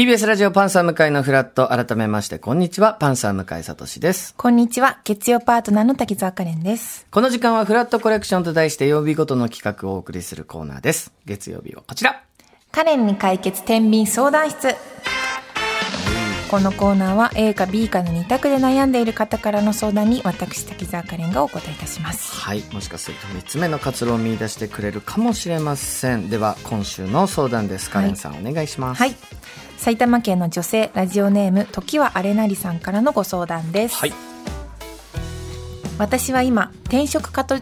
TBS ラジオパンサー向井のフラット。改めまして、こんにちは。パンサー向井聡です。こんにちは。月曜パートナーの滝沢カレンです。この時間はフラットコレクションと題して曜日ごとの企画をお送りするコーナーです。月曜日はこちら。カレンに解決天秤相談室。このコーナーは A か B かの2択で悩んでいる方からの相談に私滝沢カレンがお答えいたします。はい。もしかすると3つ目の活路を見出してくれるかもしれません。では、今週の相談です。カレンさん、お願いします。はい。埼玉県の女性ラジオネーム時はあれなりさんからのご相談です。はい。私は今転職かと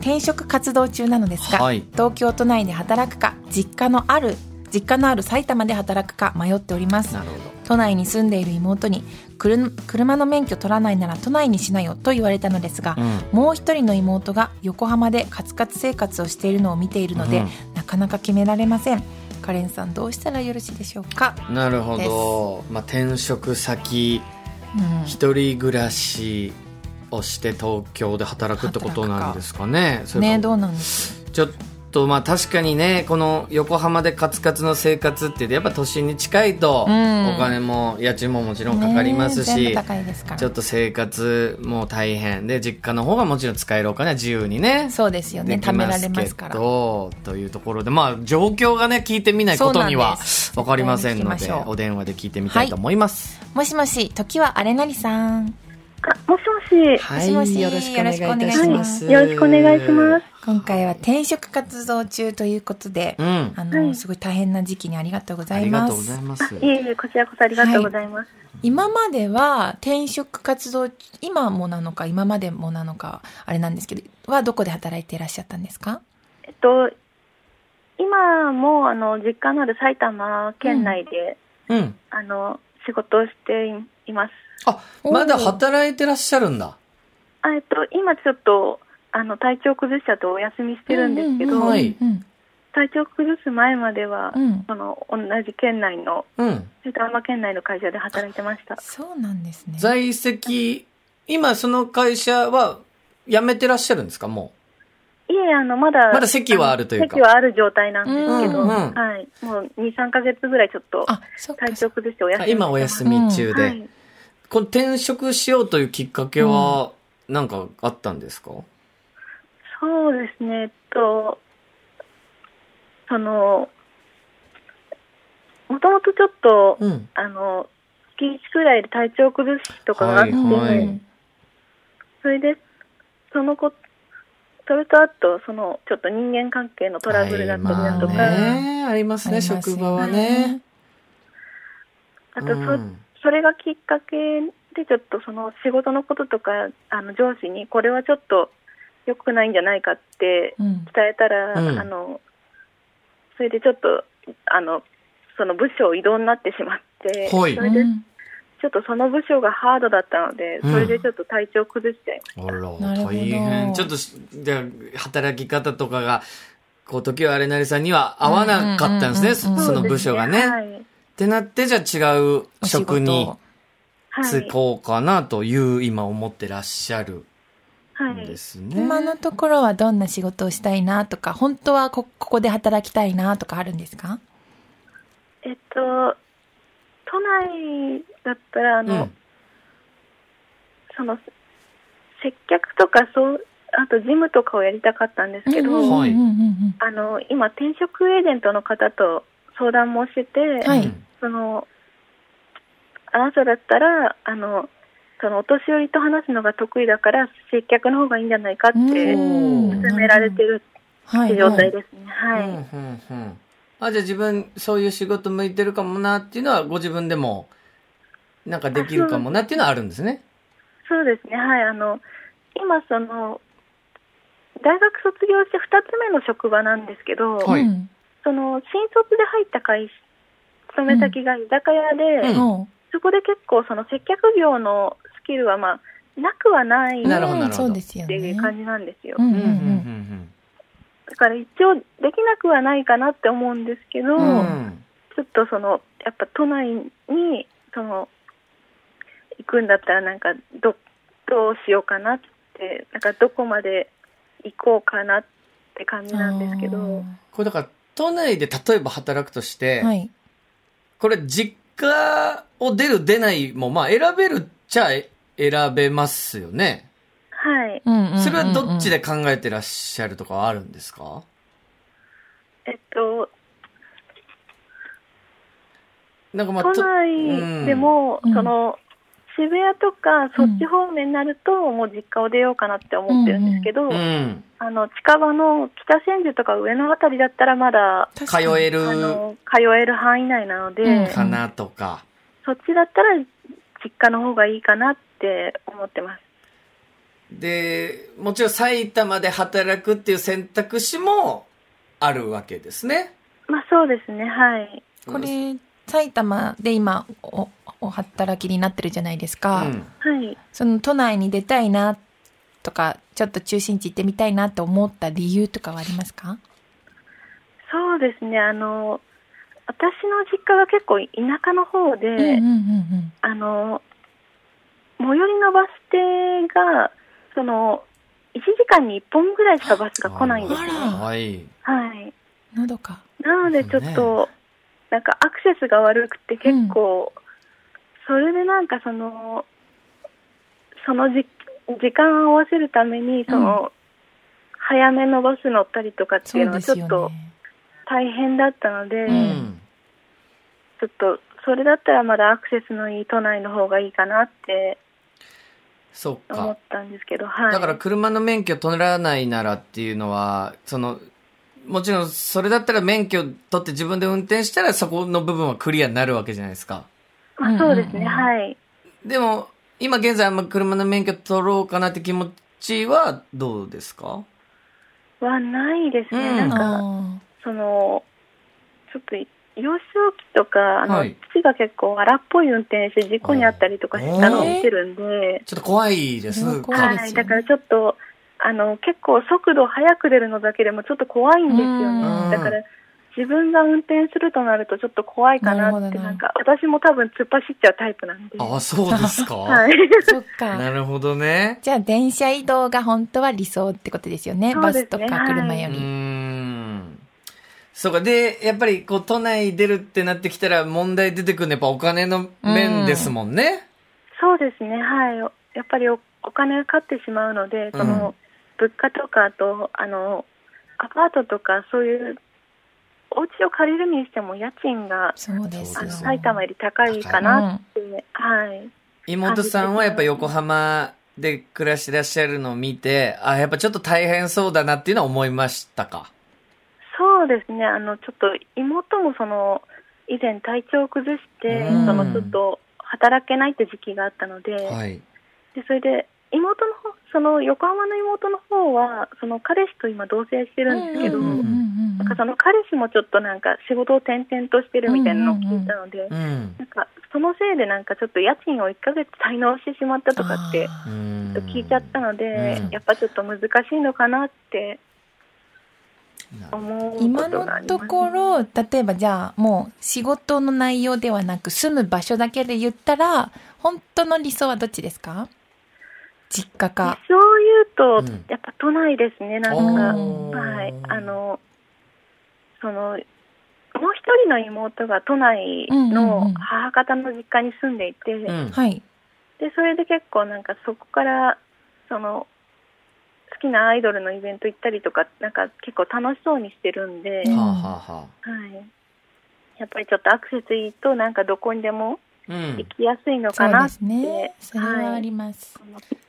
転職活動中なのですが、はい東京都内で働くか実家のある実家のある埼玉で働くか迷っております。都内に住んでいる妹に車の免許取らないなら都内にしなよと言われたのですが、うんもう一人の妹が横浜でカツカツ生活をしているのを見ているので、うんなかなか決められませんカレンさんどうしたらよろしいでしょうか、なるほど。まあ、転職先、うん。一人暮らしをして東京で働くってことなんですかね。ねどうなんですちょっとまあ確かにね、この横浜でカツカツの生活ってやっぱ都心に近いと、うん。お金も家賃ももちろんかかりますし、ちょっと生活も大変で、実家の方がもちろん使えるお金は自由にね、そうですよね。貯められますから。ど、というところで、まあ状況がね、聞いてみないことにはそうなんです。わかりませんのでお電話で聞いてみたいと思います。もしもし時はあれなりさん。あ、もしもし。はい、もしもしよろしくお願いいたしよろしくお願いはいしますよろしくお願いします。今回は転職活動中ということで、うんあの、はいすごい大変な時期にありがとうございありがとうごます。ざいます。いえいえ、こちらこそありがとうございます。今までは転職活動、今もなのか、今までもなのか、あれなんですけど、はどこで働いていらっしゃったんですか？えっと、今も、あの、実家のある埼玉県内で、うん。あの、仕事をしています。あ、まだ働いてらっしゃるんだ。あえっと、今ちょっと、あの、体調崩しちゃってお休みしてるんですけど、うんうんうんはいうん体調崩す前までは、うんその、同じ県内の、うん。埼玉県内の会社で働いてました。そうなんですね。在籍、今その会社は辞めてらっしゃるんですかもいえ、あの、まだ、まだ席はあるというか。席はある状態なんですけど、うんうん。はい。もう2、3ヶ月ぐらいちょっと、体調崩しておう休み。今お休み中で、はい。この転職しようというきっかけは何かあったんですか、そうですね、えっと、その、もともとちょっと、うん。あの、月1くらいで体調崩しとかがあって、はいはい。うんそれで、その子、それとあと、その、ちょっと人間関係のトラブルだったりだとか、はいまあね、ありますね、職場はね。あとそ、うん。それがきっかけで、ちょっとその仕事のこととか、あの上司に、これはちょっと良くないんじゃないかってうん。伝えたら、うん。あの、それでちょっと、あの、その部署異動になってしまって、はい。それでうんちょっとその部署がハードだったので、うんそれでちょっと体調崩しちゃいましあら、なるほど大変。ちょっとし、じゃあ働き方とかが、こう、時はあれなりさんには合わなかったんですね、うんうんうんうんそのた。部署がね。はい。ってなって、じゃあ違う職に事はい。就こうかなという、今思ってらっしゃるはい。んですね。今のところはどんな仕事をしたいなとか、本当はこここで働きたいなとかあるんですか？えっと、都内だったら、あの、うん。その、接客とか、そう、あと事務とかをやりたかったんですけど、はい。あの、今、転職エージェントの方と相談もしてて、はい。うんその、あなただったら、あの、そのお年寄りと話すのが得意だから、接客の方がいいんじゃないかってうん。勧められてるってはい状態ですね。はい。うんうんうん。あ、じゃあ自分、そういう仕事向いてるかもなっていうのは、ご自分でも、なんかできるかもなっていうのはあるんですね。そうですね。はい。あの、今、その、大学卒業して2つ目の職場なんですけど、はいうんその、新卒で入った会社、勤め先が居酒屋で、うんおうそこで結構その接客業のスキルはまあ、なくはないなるほどなるほどそうですよってね。いう感じなんですよ。うんうんうんうんだから一応できなくはないかなって思うんですけど、うんうん。ちょっとその、やっぱ都内に、その、行くんだったらなんか、ど、どうしようかなって、なんかどこまで行こうかなって感じなんですけど、これだから、都内で例えば働くとして、はい。これ実家を出る出ないも、まあ選べるっちゃえ選べますよね。はい。それはどっちで考えてらっしゃるとかはあるんですか？えっと、なんかまあ、都と内でも、うんその、渋谷とかそっち方面になると、もう実家を出ようかなって思ってるんですけど、うん。あの、近場の北千住とか上野あたりだったらまだ、通えるあの、通える範囲内なので、うんかなとか。そっちだったら実家の方がいいかなって思ってます。で、もちろん埼玉で働くっていう選択肢もあるわけですね。まあそうですね、はい。これ、埼玉で今お、お働きになってるじゃないですか。うん。はい。その都内に出たいなとか、ちょっと中心地行ってみたいなと思った理由とかはありますか？そうですね、あの、私の実家が結構田舎の方で、うんうんうんあの、最寄りのバス停が、その、1時間に1本ぐらいしかバスが来ないんですね。あらはい。はい。うん。のどか。なのでちょっと、なんかアクセスが悪くて結構、それでなんかその、そのじ時間を合わせるために、その、早めのバス乗ったりとかってそいうのはちょっとね。大変だったので、ううんん。ちょっと、それだったらまだアクセスのいい都内の方がいいかなって思っ。たんですけど、はい。だから車の免許取らないならっていうのは、その、もちろんそれだったら免許取って自分で運転したらそこの部分はクリアになるわけじゃないですか。まあ、そうですね、はい。でも、今現在あんま車の免許取ろうかなって気持ちはどうですか？はないですね。うんなんか、あその、ちょっと、幼少期とか、あの、はい父が結構荒っぽい運転して事故にあったりとかしたのを見てるんで、ちょっと怖いです。ねはい。だからちょっと、あの、結構速度速く出るのだけでもちょっと怖いんですようんね。だから、自分が運転するとなるとちょっと怖いかなって、なんか、私も多分突っ走っちゃうタイプなんで。あ、そうですか。はい。ーそっか。なるほどね。じゃあ、電車移動が本当は理想ってことですよね。そうバですねスとか車ようーり。ん。そうか。で、やっぱり、こう、都内出るってなってきたら問題出てくるのはやっぱお金の面ですもんね。そうですね、はい。やっぱりおお金がかかってしまうので、その、物価とかあと、あの、アパートとかそういう、お家を借りるにしても家賃が、そうですよあの、。埼玉より高いかなって、はい。妹さんはやっぱ横浜で暮らしてらっしゃるのを見て、あ、やっぱちょっと大変そうだなっていうのは思いましたか？そうですね、あの、ちょっと妹もその、以前体調を崩して、うんその、ちょっと働けないって時期があったので、はい。で、それで、妹の方、その横浜の妹の方は、その彼氏と今同棲してるんですけど、なんかその彼氏もちょっとなんか仕事を転々としてるみたいなのを聞いたので、うん。なんかそのせいでなんかちょっと家賃を1ヶ月滞納してしまったとかって聞いちゃったので、うん。やっぱちょっと難しいのかなって今のところ、例えばじゃあもう仕事の内容ではなく住む場所だけで言ったら、本当の理想はどっちですか？実家か。そう言うと、うんやっぱ都内ですね、なんか、はい、あの、その、もう一人の妹が都内のん母方の実家に住んでいて、うん。はい。で、それで結構なんかそこから、その、好きなアイドルのイベント行ったりとか、なんか結構楽しそうにしてるんで、はあはあ、はい。やっぱりちょっとアクセスいいと、なんかどこにでもうん行。きやすいのそうでかなって、すね。それはあります。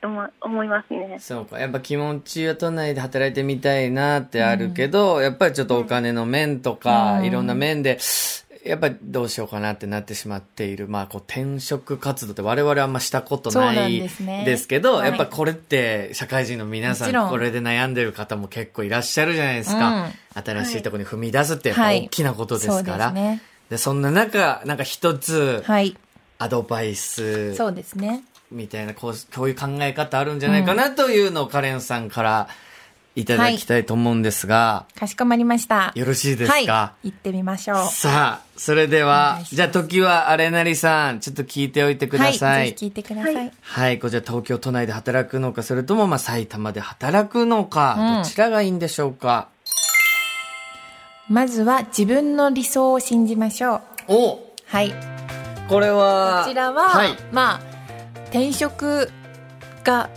思思いますね。そうか。やっぱ気持ちは都内で働いてみたいなってあるけど、やっぱりちょっとお金の面とか、うんいろんな面で、やっぱりどうしようかなってなってしまっている。まあ、こう転職活動って我々はあんましたことそうないですけど、はいやっぱこれって社会人の皆さんんこれで悩んでる方も結構いらっしゃるじゃないですか。新しいところに踏み出すってやっぱはい大きなことですそうから。ですね。でそんな中、なんか一つはい。アドバイスそうですね。みたいな、こう、こういう考え方あるんじゃないかなというのをカレンさんからいただきたいと思うんですが、かしこまりました。よろしいですか、はい。行ってみましょう。さあ、それでおはじゃあ時はあれなりさん、ちょっと聞いておいてくださ。はいい。ぜひ聞いてください。はいはい、こちら東京都内で働くのか、それともまあ埼玉で働くのか、うんどちらがいいんでしょうか？まずは自分の理想を信じましょう。おはい。これは、こちらは、はい。まあ、転職が、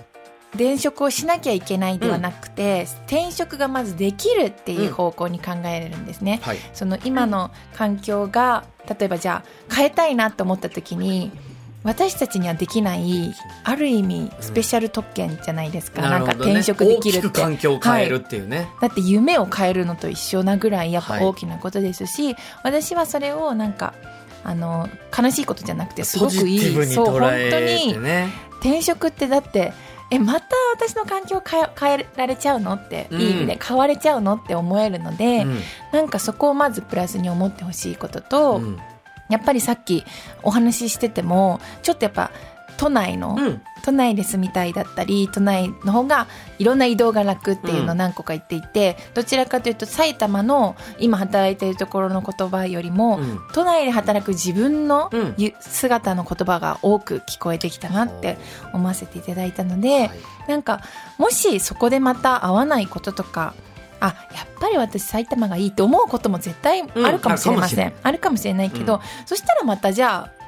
転職をしなきゃいけないではなくて、転職がまずできるっていう方向に考えれるんですね。はい。その今の環境が、例えばじゃあ変えたいなと思った時に、私たちにはできない、ある意味スペシャル特権じゃないですか。なんか転職できるって。大きく環境を変えるはいっていうね。だって夢を変えるのと一緒なぐらいやっぱはい大きなことですし、私はそれをなんかあの悲しいことじゃなくてすごくいい。そう本捉当にね。転職ってだってえまた私の環境変え変えられちゃうのって、うん。いい意味で変われちゃうのって思えるので、うん。なんかそこをまずプラスに思ってほしいことと、うんやっぱりさっきお話ししててもちょっとやっぱ都内の、うん。都内で住みたいだったり都内の方がいろんな移動が楽っていうのを何個か言っていて、どちらかというと埼玉の今働いているところの言葉よりも、うん。都内で働く自分の姿の言葉が多く聞こえてきたなって思わせていただいたので、はい。なんかもしそこでまた合わないこととかあやっぱり私埼玉がいいと思うことも絶対あるかもしれません、うん。あるかもしれないけど、うん。そしたらまたじゃあ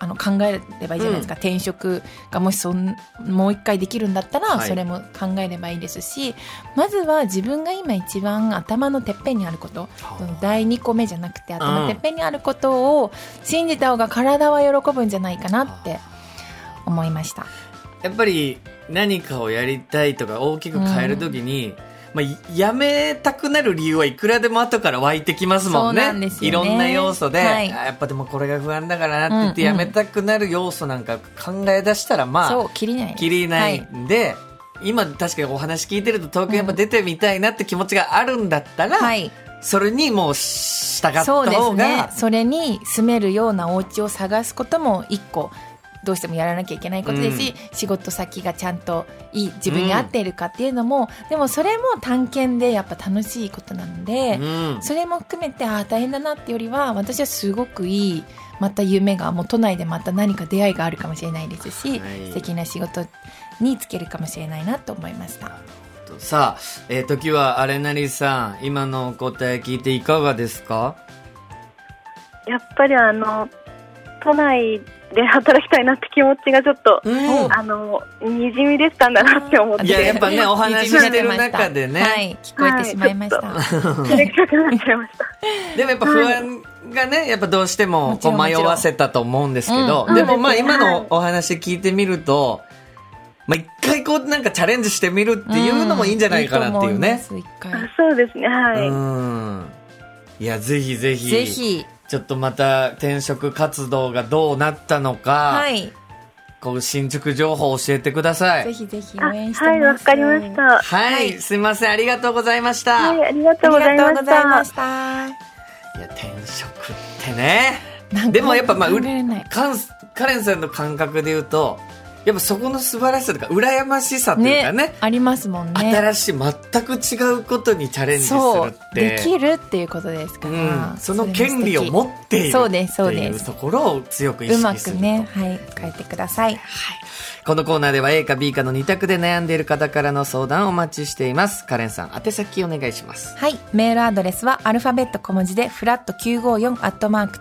あの考えればいいじゃないですか、転職がもしそんもう一回できるんだったら、はい。それも考えればいいですしまずは自分が今一番頭のてっぺんにあること。第2個目じゃなくて頭のてっぺんにあることを信じた方が体は喜ぶんじゃないかなって思いました。やっぱり何かをやりたいとか大きく変えるときに、まあ、やめたくなる理由はいくらでも後から湧いてきますもんね。んね。いろんな要素で、はい。あやっぱでもこれが不安だからなって言ってうんうんやめたくなる要素なんか考え出したらまあ、そう切りない。きりないはんで、今確かにお話聞いてると東京やっぱ出てみたいなって気持ちがあるんだったら、はい。それにもう従ったそうです方ね。が、それに住めるようなお家を探すことも一個どうしてもやらなきゃいけないことですし、仕事先がちゃんといい自分に合っているかっていうのも、でもそれも探検でやっぱ楽しいことなので、うん。それも含めてああ大変だなってよりは私はすごくいいまた夢がもう都内でまた何か出会いがあるかもしれないですし、はい。素敵な仕事に就けるかもしれないなと思いました。さあ、えー時はあれなりさん、今のお答え聞いていかがですか？やっぱりあの都内で働きたいなって気持ちがちょっと、うんあのにじみ出てたんだなって思っていややっぱねお話ししてる中でねはい、聞こえてしまいました。照れくさくなっちゃいました。でもやっぱ不安がね、やっぱどうしてもこう迷わせたと思うんですけど、うんでもまあうん今のお話聞いてみると、まあ一回こうなんかチャレンジしてみるっていうのもいいんじゃないかなっていうね。んいいそうですね、はい。うん。いや、ぜひぜひ。ぜひ、ちょっとまた転職活動がどうなったのか、はい、こう新宿情報教えてください。ぜひぜひあ応援してます。はい、わかりました。ははい、はいすいません、ありがとうございました。い、ありがとうございありがとうました。ございました。いや、転職ってね。でもやっぱまあ、カレンさんの感覚で言うと、やっぱそこの素晴らしさとか、羨ましさというかね、ありますもんね。新しい、全く違うことにチャレンジするって。できるっていうことですから、うん、その権利を持っているそうですそうっていうですところを強く意うま識するとくね、はい、変えてください。このコーナーでは A か B かの2択で悩んでいる方からの相談をお待ちしていますカレンさん宛先お願いしますはい。メールアドレスはアルファベット小文字で、フラット954アットマーク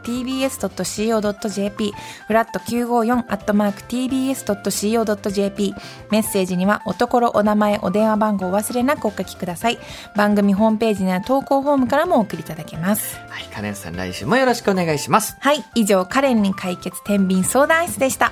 tbs.co.jp、フラット954アットマーク tbs.co.jp、メッセージにはおところ、お名前、お電話番号をお忘れなくお書きください。番組ホームページにある投稿フォームからもお送りいただけます。はいカレンさん来週もよろしくお願いしますはい。以上、カレンに解決天秤相談室でした。